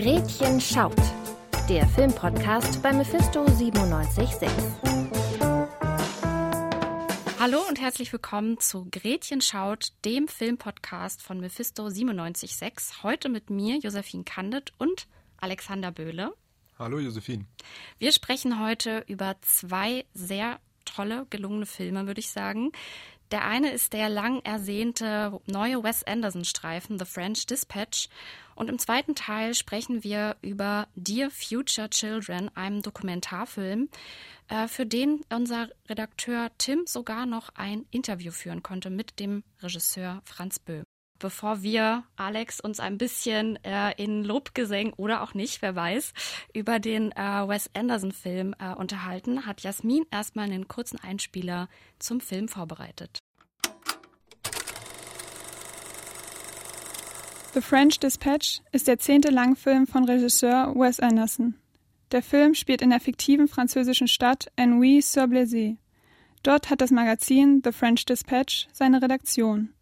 Gretchen schaut, der Filmpodcast bei Mephisto 976. Hallo und herzlich willkommen zu Gretchen schaut, dem Filmpodcast von Mephisto 976. Heute mit mir Josephine Kandet und Alexander Böhle. Hallo Josephine. Wir sprechen heute über zwei sehr tolle, gelungene Filme, würde ich sagen. Der eine ist der lang ersehnte neue Wes Anderson-Streifen The French Dispatch. Und im zweiten Teil sprechen wir über Dear Future Children, einem Dokumentarfilm, äh, für den unser Redakteur Tim sogar noch ein Interview führen konnte mit dem Regisseur Franz Böhm bevor wir, Alex, uns ein bisschen äh, in Lobgesängen oder auch nicht, wer weiß, über den äh, Wes Anderson-Film äh, unterhalten, hat Jasmin erstmal einen kurzen Einspieler zum Film vorbereitet. The French Dispatch ist der zehnte Langfilm von Regisseur Wes Anderson. Der Film spielt in der fiktiven französischen Stadt Ennui-sur-Blaisée. Dort hat das Magazin The French Dispatch seine Redaktion.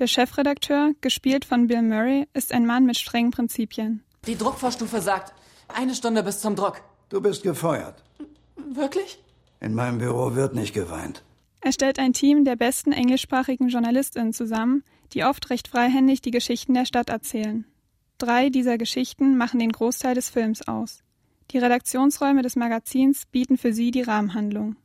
Der Chefredakteur, gespielt von Bill Murray, ist ein Mann mit strengen Prinzipien. Die Druckvorstufe sagt, eine Stunde bis zum Druck. Du bist gefeuert. Wirklich? In meinem Büro wird nicht geweint. Er stellt ein Team der besten englischsprachigen JournalistInnen zusammen, die oft recht freihändig die Geschichten der Stadt erzählen. Drei dieser Geschichten machen den Großteil des Films aus. Die Redaktionsräume des Magazins bieten für sie die Rahmenhandlung.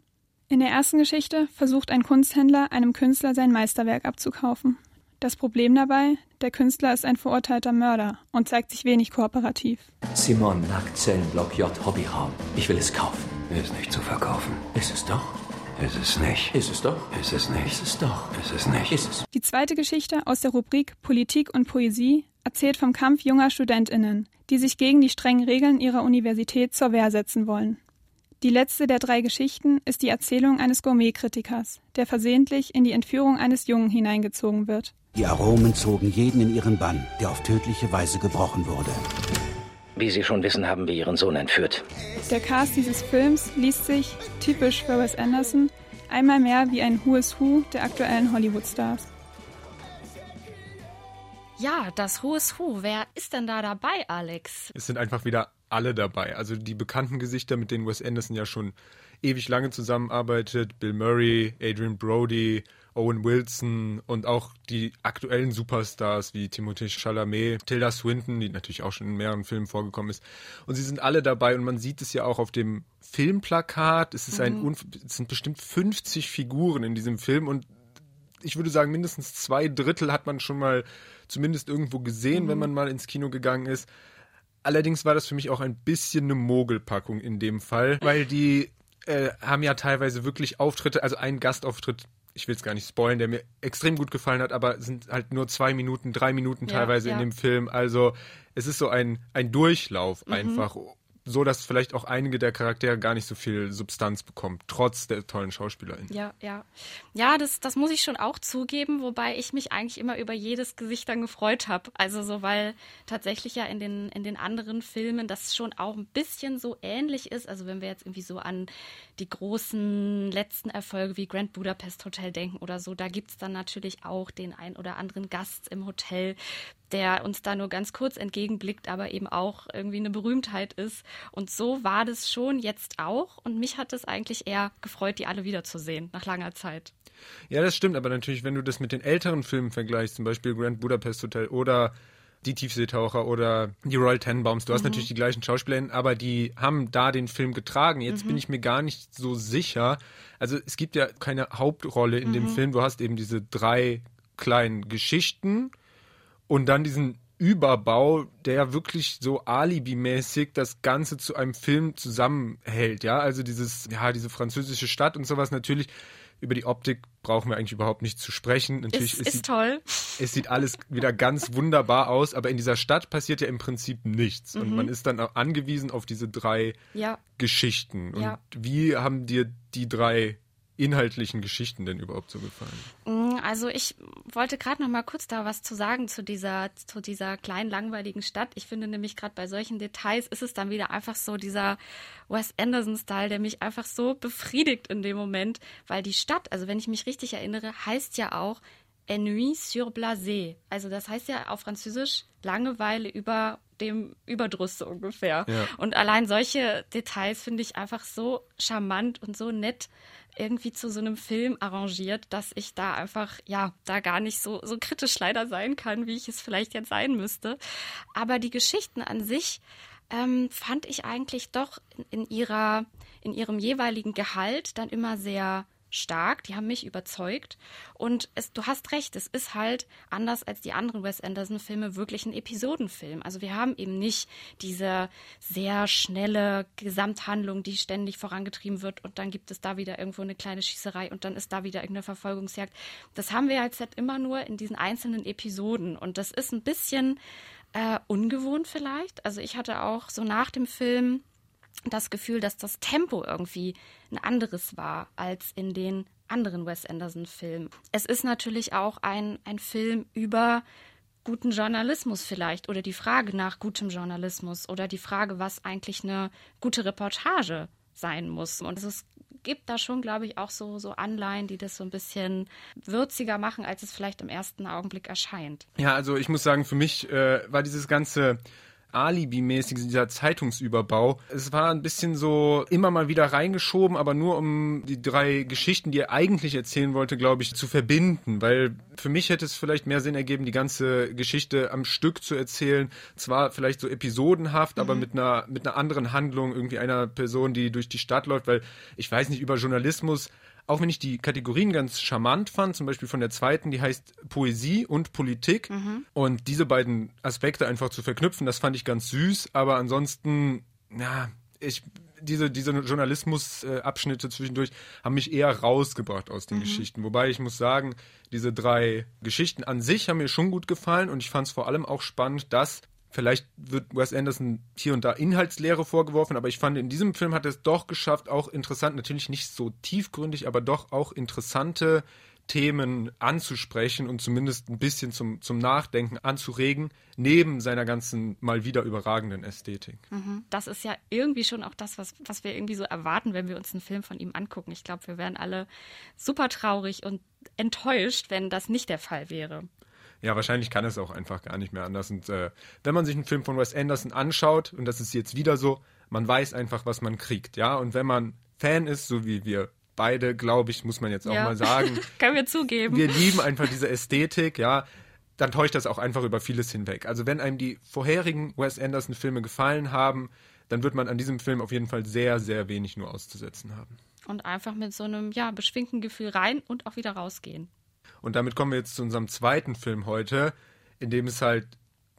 In der ersten Geschichte versucht ein Kunsthändler einem Künstler sein Meisterwerk abzukaufen. Das Problem dabei, der Künstler ist ein verurteilter Mörder und zeigt sich wenig kooperativ. Simon Nackzellenblock J Hobbyraum. Ich will es kaufen. Ist nicht zu verkaufen. Ist es doch? Ist es nicht. Ist es doch? Ist es nicht. Ist es doch? Ist es nicht. Ist es? Die zweite Geschichte aus der Rubrik Politik und Poesie erzählt vom Kampf junger StudentInnen, die sich gegen die strengen Regeln ihrer Universität zur Wehr setzen wollen. Die letzte der drei Geschichten ist die Erzählung eines Gourmet-Kritikers, der versehentlich in die Entführung eines Jungen hineingezogen wird. Die Aromen zogen jeden in ihren Bann, der auf tödliche Weise gebrochen wurde. Wie Sie schon wissen, haben wir Ihren Sohn entführt. Der Cast dieses Films liest sich, typisch für Wes Anderson, einmal mehr wie ein Who is Who der aktuellen Hollywood-Stars. Ja, das Who is Who. Wer ist denn da dabei, Alex? Es sind einfach wieder alle dabei. Also die bekannten Gesichter, mit denen Wes Anderson ja schon ewig lange zusammenarbeitet. Bill Murray, Adrian Brody, Owen Wilson und auch die aktuellen Superstars wie Timothée Chalamet, Tilda Swinton, die natürlich auch schon in mehreren Filmen vorgekommen ist. Und sie sind alle dabei und man sieht es ja auch auf dem Filmplakat. Es, ist ein, Mhm. es sind bestimmt 50 Figuren in diesem Film und ich würde sagen, mindestens zwei Drittel hat man schon mal zumindest irgendwo gesehen, wenn man mal ins Kino gegangen ist. Allerdings war das für mich auch ein bisschen eine Mogelpackung in dem Fall, weil die äh, haben ja teilweise wirklich Auftritte, also einen Gastauftritt, ich will es gar nicht spoilen, der mir extrem gut gefallen hat, aber sind halt nur zwei Minuten, drei Minuten Ja, teilweise ja. in dem Film. Also es ist so ein, ein Durchlauf Mhm. einfach. So dass vielleicht auch einige der Charaktere gar nicht so viel Substanz bekommen, trotz der tollen Schauspielerin. Ja, ja. Ja, das, das muss ich schon auch zugeben, wobei ich mich eigentlich immer über jedes Gesicht dann gefreut habe. Also so, weil tatsächlich ja in den, in den anderen Filmen das schon auch ein bisschen so ähnlich ist. Also wenn wir jetzt irgendwie so an die großen letzten Erfolge wie Grand Budapest Hotel denken oder so, da gibt's dann natürlich auch den ein oder anderen Gast im Hotel, der uns da nur ganz kurz entgegenblickt, aber eben auch irgendwie eine Berühmtheit ist. Und so war das schon jetzt auch. Und mich hat es eigentlich eher gefreut, die alle wiederzusehen, nach langer Zeit. Ja, das stimmt, aber natürlich, wenn du das mit den älteren Filmen vergleichst, zum Beispiel Grand Budapest Hotel oder die Tiefseetaucher oder die Royal Tenenbaums, du hast natürlich die gleichen Schauspielerinnen, aber die haben da den Film getragen. Jetzt bin ich mir gar nicht so sicher. Also es gibt ja keine Hauptrolle in dem Film. Du hast eben diese drei kleinen Geschichten und dann diesen Überbau, der wirklich so alibimäßig das Ganze zu einem Film zusammenhält, ja, also dieses, ja, diese französische Stadt und sowas natürlich. Über die Optik brauchen wir eigentlich überhaupt nicht zu sprechen. Natürlich Ist, ist, ist toll. es sieht alles wieder ganz wunderbar aus, aber in dieser Stadt passiert ja im Prinzip nichts. Und man ist dann auch angewiesen auf diese drei Ja. Geschichten. Und Ja. wie haben dir die drei inhaltlichen Geschichten denn überhaupt so gefallen? Mm, Also ich wollte gerade noch mal kurz da was zu sagen zu dieser zu dieser kleinen langweiligen Stadt. Ich finde nämlich gerade bei solchen Details ist es dann wieder einfach so dieser Wes Anderson Style, der mich einfach so befriedigt in dem Moment, weil die Stadt, also wenn ich mich richtig erinnere, heißt ja auch Ennui sur Blasé. Also das heißt ja auf Französisch Langeweile über dem Überdruss so ungefähr. Ja. Und allein solche Details finde ich einfach so charmant und so nett irgendwie zu so einem Film arrangiert, dass ich da einfach, ja, da gar nicht so, so kritisch leider sein kann, wie ich es vielleicht jetzt sein müsste. Aber die Geschichten an sich ähm, fand ich eigentlich doch in, in ihrer, in ihrem jeweiligen Gehalt dann immer sehr stark, die haben mich überzeugt. Und es, du hast recht, es ist halt anders als die anderen Wes Anderson-Filme wirklich ein Episodenfilm. Also wir haben eben nicht diese sehr schnelle Gesamthandlung, die ständig vorangetrieben wird und dann gibt es da wieder irgendwo eine kleine Schießerei und dann ist da wieder irgendeine Verfolgungsjagd. Das haben wir Set immer nur in diesen einzelnen Episoden und das ist ein bisschen äh, ungewohnt vielleicht. Also ich hatte auch so nach dem Film das Gefühl, dass das Tempo irgendwie ein anderes war als in den anderen Wes Anderson-Filmen. Es ist natürlich auch ein, ein Film über guten Journalismus vielleicht oder die Frage nach gutem Journalismus oder die Frage, was eigentlich eine gute Reportage sein muss. Und es gibt da schon, glaube ich, auch so, so Anleihen, die das so ein bisschen würziger machen, als es vielleicht im ersten Augenblick erscheint. Ja, also ich muss sagen, für mich äh, war dieses ganze Alibi-mäßig, dieser Zeitungsüberbau. Es war ein bisschen so immer mal wieder reingeschoben, aber nur um die drei Geschichten, die er eigentlich erzählen wollte, glaube ich, zu verbinden. Weil für mich hätte es vielleicht mehr Sinn ergeben, die ganze Geschichte am Stück zu erzählen. Zwar vielleicht so episodenhaft, mhm. aber mit einer, mit einer anderen Handlung, irgendwie einer Person, die durch die Stadt läuft, weil ich weiß nicht, über Journalismus auch wenn ich die Kategorien ganz charmant fand, zum Beispiel von der zweiten, die heißt Poesie und Politik. Mhm. Und diese beiden Aspekte einfach zu verknüpfen, das fand ich ganz süß. Aber ansonsten, ja, ich, diese, diese Journalismusabschnitte zwischendurch haben mich eher rausgebracht aus den mhm. Geschichten. Wobei ich muss sagen, diese drei Geschichten an sich haben mir schon gut gefallen und ich fand es vor allem auch spannend, dass Vielleicht wird Wes Anderson hier und da Inhaltslehre vorgeworfen, aber ich fand, in diesem Film hat er es doch geschafft, auch interessant, natürlich nicht so tiefgründig, aber doch auch interessante Themen anzusprechen und zumindest ein bisschen zum, zum Nachdenken anzuregen, neben seiner ganzen mal wieder überragenden Ästhetik. Mhm. Das ist ja irgendwie schon auch das, was, was wir irgendwie so erwarten, wenn wir uns einen Film von ihm angucken. Ich glaube, wir wären alle super traurig und enttäuscht, wenn das nicht der Fall wäre. Ja, wahrscheinlich kann es auch einfach gar nicht mehr anders. Und äh, wenn man sich einen Film von Wes Anderson anschaut, und das ist jetzt wieder so, man weiß einfach, was man kriegt, ja. Und wenn man Fan ist, so wie wir beide, glaube ich, muss man jetzt auch ja. mal sagen. Können wir zugeben. Wir lieben einfach diese Ästhetik, ja. Dann täuscht das auch einfach über vieles hinweg. Also wenn einem die vorherigen Wes Anderson-Filme gefallen haben, dann wird man an diesem Film auf jeden Fall sehr, sehr wenig nur auszusetzen haben. Und einfach mit so einem, ja, beschwingten Gefühl rein und auch wieder rausgehen. Und damit kommen wir jetzt zu unserem zweiten Film heute, in dem es halt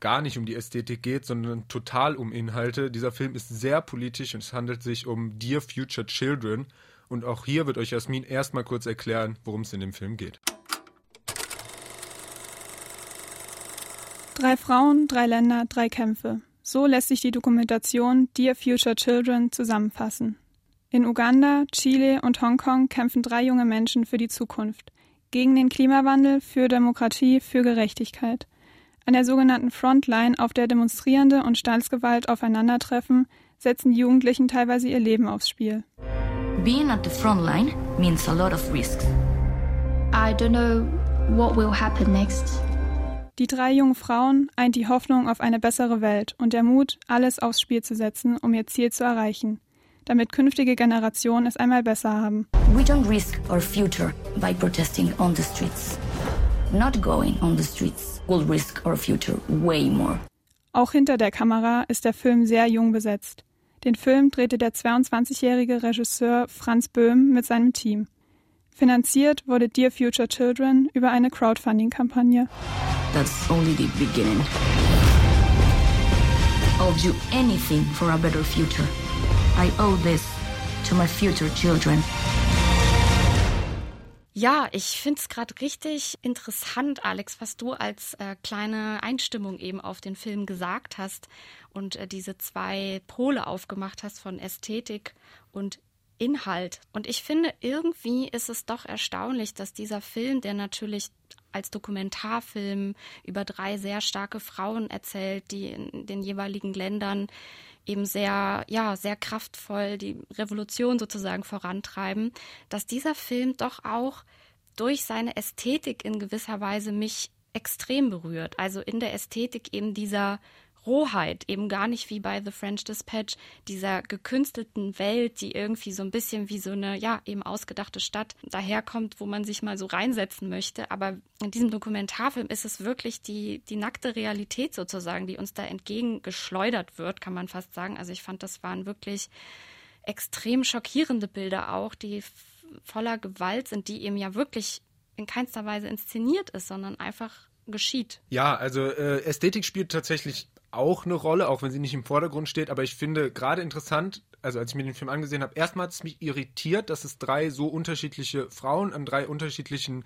gar nicht um die Ästhetik geht, sondern total um Inhalte. Dieser Film ist sehr politisch und es handelt sich um Dear Future Children. Und auch hier wird euch Jasmin erstmal kurz erklären, worum es in dem Film geht. Drei Frauen, drei Länder, drei Kämpfe. So lässt sich die Dokumentation Dear Future Children zusammenfassen. In Uganda, Chile und Hongkong kämpfen drei junge Menschen für die Zukunft gegen den Klimawandel, für Demokratie, für Gerechtigkeit. An der sogenannten Frontline, auf der Demonstrierende und Staatsgewalt aufeinandertreffen, setzen die Jugendlichen teilweise ihr Leben aufs Spiel. Being at the frontline means a lot of risks. I don't know what will happen next. Die drei jungen Frauen eint die Hoffnung auf eine bessere Welt und der Mut, alles aufs Spiel zu setzen, um ihr Ziel zu erreichen damit künftige Generationen es einmal besser haben. We don't risk our future by protesting on the streets. Not going on the streets will risk our future way more. Auch hinter der Kamera ist der Film sehr jung besetzt. Den Film drehte der 22-jährige Regisseur Franz Böhm mit seinem Team. Finanziert wurde Dear Future Children über eine Crowdfunding-Kampagne. That's only the beginning. I'll do anything for a better future. I owe this to my future children. Ja, ich finde es gerade richtig interessant, Alex, was du als äh, kleine Einstimmung eben auf den Film gesagt hast und äh, diese zwei Pole aufgemacht hast von Ästhetik und Inhalt. Und ich finde, irgendwie ist es doch erstaunlich, dass dieser Film, der natürlich als Dokumentarfilm über drei sehr starke Frauen erzählt, die in den jeweiligen Ländern eben sehr, ja, sehr kraftvoll die Revolution sozusagen vorantreiben, dass dieser Film doch auch durch seine Ästhetik in gewisser Weise mich extrem berührt. Also in der Ästhetik eben dieser Rohheit, eben gar nicht wie bei The French Dispatch, dieser gekünstelten Welt, die irgendwie so ein bisschen wie so eine, ja, eben ausgedachte Stadt daherkommt, wo man sich mal so reinsetzen möchte. Aber in diesem Dokumentarfilm ist es wirklich die, die nackte Realität sozusagen, die uns da entgegengeschleudert wird, kann man fast sagen. Also ich fand, das waren wirklich extrem schockierende Bilder auch, die voller Gewalt sind, die eben ja wirklich in keinster Weise inszeniert ist, sondern einfach geschieht. Ja, also äh, Ästhetik spielt tatsächlich auch eine Rolle, auch wenn sie nicht im Vordergrund steht. Aber ich finde gerade interessant, also als ich mir den Film angesehen habe, erstmal hat es mich irritiert, dass es drei so unterschiedliche Frauen an drei unterschiedlichen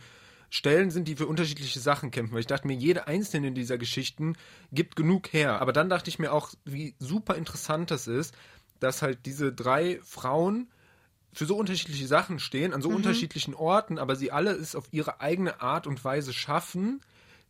Stellen sind, die für unterschiedliche Sachen kämpfen. Weil ich dachte mir, jede einzelne dieser Geschichten gibt genug her. Aber dann dachte ich mir auch, wie super interessant das ist, dass halt diese drei Frauen für so unterschiedliche Sachen stehen, an so mhm. unterschiedlichen Orten, aber sie alle es auf ihre eigene Art und Weise schaffen,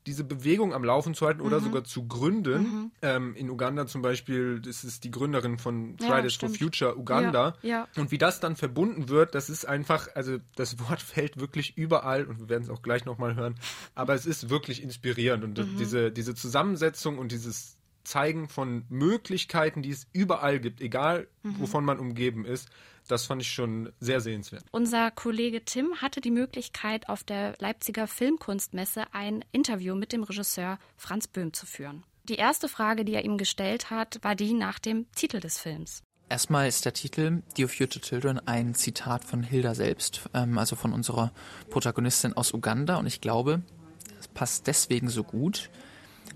diese Bewegung am Laufen zu halten oder mhm. sogar zu gründen. Mhm. Ähm, in Uganda zum Beispiel, das ist die Gründerin von Fridays ja, for Future Uganda. Ja, ja. Und wie das dann verbunden wird, das ist einfach, also das Wort fällt wirklich überall und wir werden es auch gleich nochmal hören. Aber es ist wirklich inspirierend und mhm. diese, diese Zusammensetzung und dieses Zeigen von Möglichkeiten, die es überall gibt, egal mhm. wovon man umgeben ist, das fand ich schon sehr sehenswert. Unser Kollege Tim hatte die Möglichkeit, auf der Leipziger Filmkunstmesse ein Interview mit dem Regisseur Franz Böhm zu führen. Die erste Frage, die er ihm gestellt hat, war die nach dem Titel des Films. Erstmal ist der Titel Dear Future Children ein Zitat von Hilda selbst, ähm, also von unserer Protagonistin aus Uganda. Und ich glaube, es passt deswegen so gut,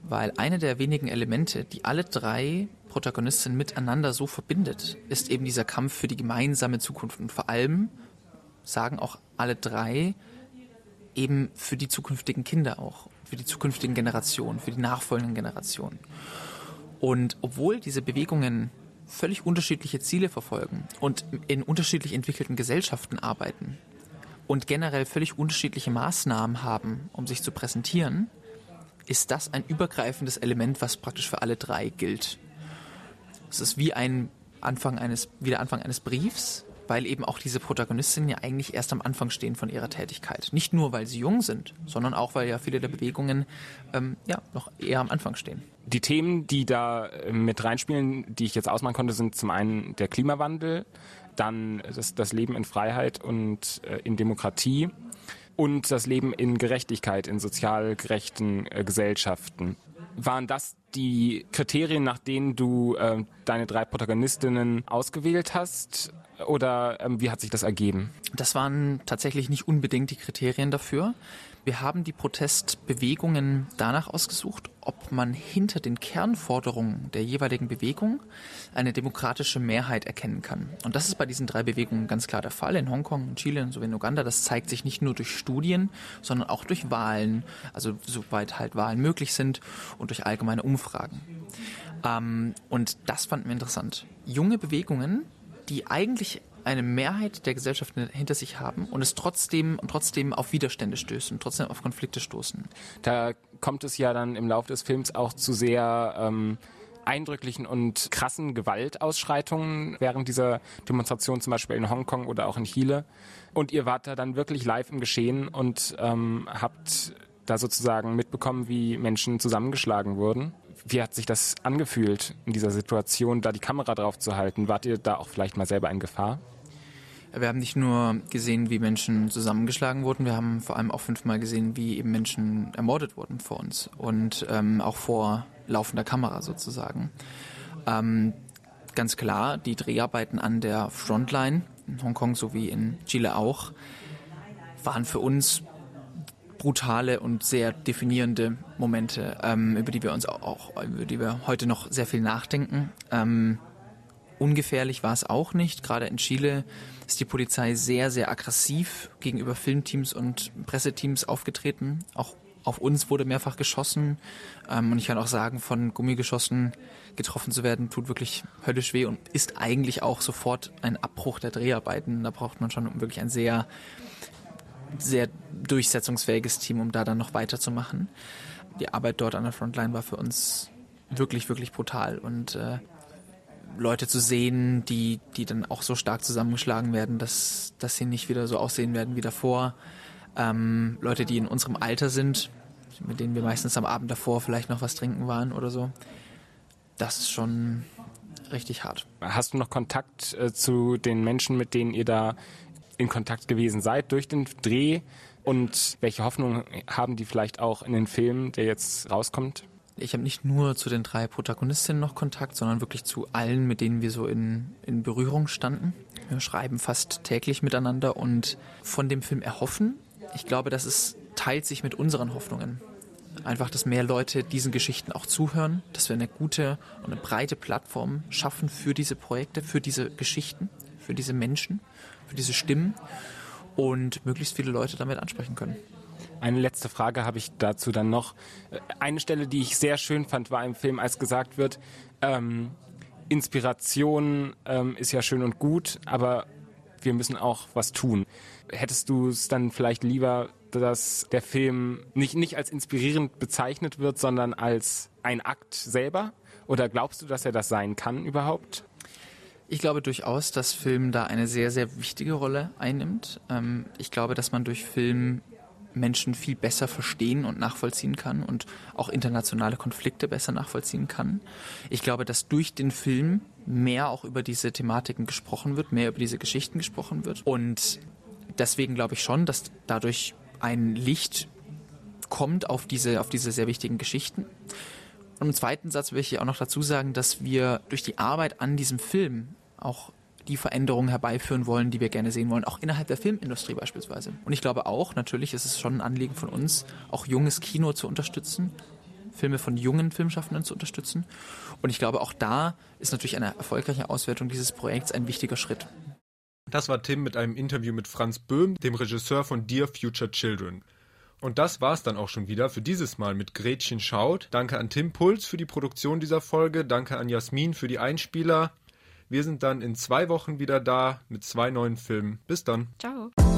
weil eine der wenigen Elemente, die alle drei Protagonistinnen miteinander so verbindet, ist eben dieser Kampf für die gemeinsame Zukunft und vor allem sagen auch alle drei eben für die zukünftigen Kinder auch, für die zukünftigen Generationen, für die nachfolgenden Generationen. Und obwohl diese Bewegungen völlig unterschiedliche Ziele verfolgen und in unterschiedlich entwickelten Gesellschaften arbeiten und generell völlig unterschiedliche Maßnahmen haben, um sich zu präsentieren, ist das ein übergreifendes Element, was praktisch für alle drei gilt. Es ist wie ein Anfang eines, wie der Anfang eines Briefs, weil eben auch diese Protagonistinnen ja eigentlich erst am Anfang stehen von ihrer Tätigkeit. Nicht nur, weil sie jung sind, sondern auch, weil ja viele der Bewegungen ähm, ja noch eher am Anfang stehen. Die Themen, die da äh, mit reinspielen, die ich jetzt ausmachen konnte, sind zum einen der Klimawandel, dann das, das Leben in Freiheit und äh, in Demokratie und das Leben in Gerechtigkeit, in sozial gerechten äh, Gesellschaften. Waren das die Kriterien, nach denen du äh, deine drei Protagonistinnen ausgewählt hast? Oder ähm, wie hat sich das ergeben? Das waren tatsächlich nicht unbedingt die Kriterien dafür. Wir haben die Protestbewegungen danach ausgesucht, ob man hinter den Kernforderungen der jeweiligen Bewegung eine demokratische Mehrheit erkennen kann. Und das ist bei diesen drei Bewegungen ganz klar der Fall. In Hongkong, in Chile sowie in Uganda. Das zeigt sich nicht nur durch Studien, sondern auch durch Wahlen, also soweit halt Wahlen möglich sind und durch allgemeine Umfragen. Ähm, und das fanden wir interessant. Junge Bewegungen, die eigentlich eine Mehrheit der Gesellschaft hinter sich haben und es trotzdem trotzdem auf Widerstände stößen, trotzdem auf Konflikte stoßen. Da kommt es ja dann im Laufe des Films auch zu sehr ähm, eindrücklichen und krassen Gewaltausschreitungen während dieser Demonstration, zum Beispiel in Hongkong oder auch in Chile. Und ihr wart da dann wirklich live im Geschehen und ähm, habt da sozusagen mitbekommen, wie Menschen zusammengeschlagen wurden. Wie hat sich das angefühlt, in dieser Situation da die Kamera drauf zu halten? Wart ihr da auch vielleicht mal selber in Gefahr? Wir haben nicht nur gesehen, wie Menschen zusammengeschlagen wurden, wir haben vor allem auch fünfmal gesehen, wie eben Menschen ermordet wurden vor uns und ähm, auch vor laufender Kamera sozusagen. Ähm, ganz klar, die Dreharbeiten an der Frontline in Hongkong sowie in Chile auch waren für uns brutale und sehr definierende Momente, ähm, über die wir uns auch, über die wir heute noch sehr viel nachdenken. Ähm, ungefährlich war es auch nicht. Gerade in Chile ist die Polizei sehr, sehr aggressiv gegenüber Filmteams und Presseteams aufgetreten. Auch auf uns wurde mehrfach geschossen. Ähm, und ich kann auch sagen, von Gummigeschossen getroffen zu werden, tut wirklich höllisch weh und ist eigentlich auch sofort ein Abbruch der Dreharbeiten. Da braucht man schon wirklich ein sehr, sehr durchsetzungsfähiges Team, um da dann noch weiterzumachen. Die Arbeit dort an der Frontline war für uns wirklich, wirklich brutal und äh, Leute zu sehen, die, die dann auch so stark zusammengeschlagen werden, dass, dass sie nicht wieder so aussehen werden wie davor. Ähm, Leute, die in unserem Alter sind, mit denen wir meistens am Abend davor vielleicht noch was trinken waren oder so. das ist schon richtig hart. Hast du noch Kontakt äh, zu den Menschen, mit denen ihr da in Kontakt gewesen seid durch den Dreh? Und welche Hoffnungen haben die vielleicht auch in den Film, der jetzt rauskommt? Ich habe nicht nur zu den drei Protagonistinnen noch Kontakt, sondern wirklich zu allen, mit denen wir so in, in Berührung standen. Wir schreiben fast täglich miteinander und von dem Film erhoffen. Ich glaube, dass es teilt sich mit unseren Hoffnungen. Einfach, dass mehr Leute diesen Geschichten auch zuhören, dass wir eine gute und eine breite Plattform schaffen für diese Projekte, für diese Geschichten, für diese Menschen, für diese Stimmen und möglichst viele Leute damit ansprechen können. Eine letzte Frage habe ich dazu dann noch. Eine Stelle, die ich sehr schön fand, war im Film, als gesagt wird, ähm, Inspiration ähm, ist ja schön und gut, aber wir müssen auch was tun. Hättest du es dann vielleicht lieber, dass der Film nicht, nicht als inspirierend bezeichnet wird, sondern als ein Akt selber? Oder glaubst du, dass er das sein kann überhaupt? Ich glaube durchaus, dass Film da eine sehr, sehr wichtige Rolle einnimmt. Ähm, ich glaube, dass man durch Film Menschen viel besser verstehen und nachvollziehen kann und auch internationale Konflikte besser nachvollziehen kann. Ich glaube, dass durch den Film mehr auch über diese Thematiken gesprochen wird, mehr über diese Geschichten gesprochen wird. Und deswegen glaube ich schon, dass dadurch ein Licht kommt auf diese, auf diese sehr wichtigen Geschichten. Und im zweiten Satz will ich hier auch noch dazu sagen, dass wir durch die Arbeit an diesem Film auch die Veränderungen herbeiführen wollen, die wir gerne sehen wollen, auch innerhalb der Filmindustrie beispielsweise. Und ich glaube auch, natürlich ist es schon ein Anliegen von uns, auch junges Kino zu unterstützen, Filme von jungen Filmschaffenden zu unterstützen. Und ich glaube, auch da ist natürlich eine erfolgreiche Auswertung dieses Projekts ein wichtiger Schritt. Das war Tim mit einem Interview mit Franz Böhm, dem Regisseur von Dear Future Children. Und das war's dann auch schon wieder für dieses Mal mit Gretchen Schaut. Danke an Tim Puls für die Produktion dieser Folge, danke an Jasmin für die Einspieler. Wir sind dann in zwei Wochen wieder da mit zwei neuen Filmen. Bis dann. Ciao.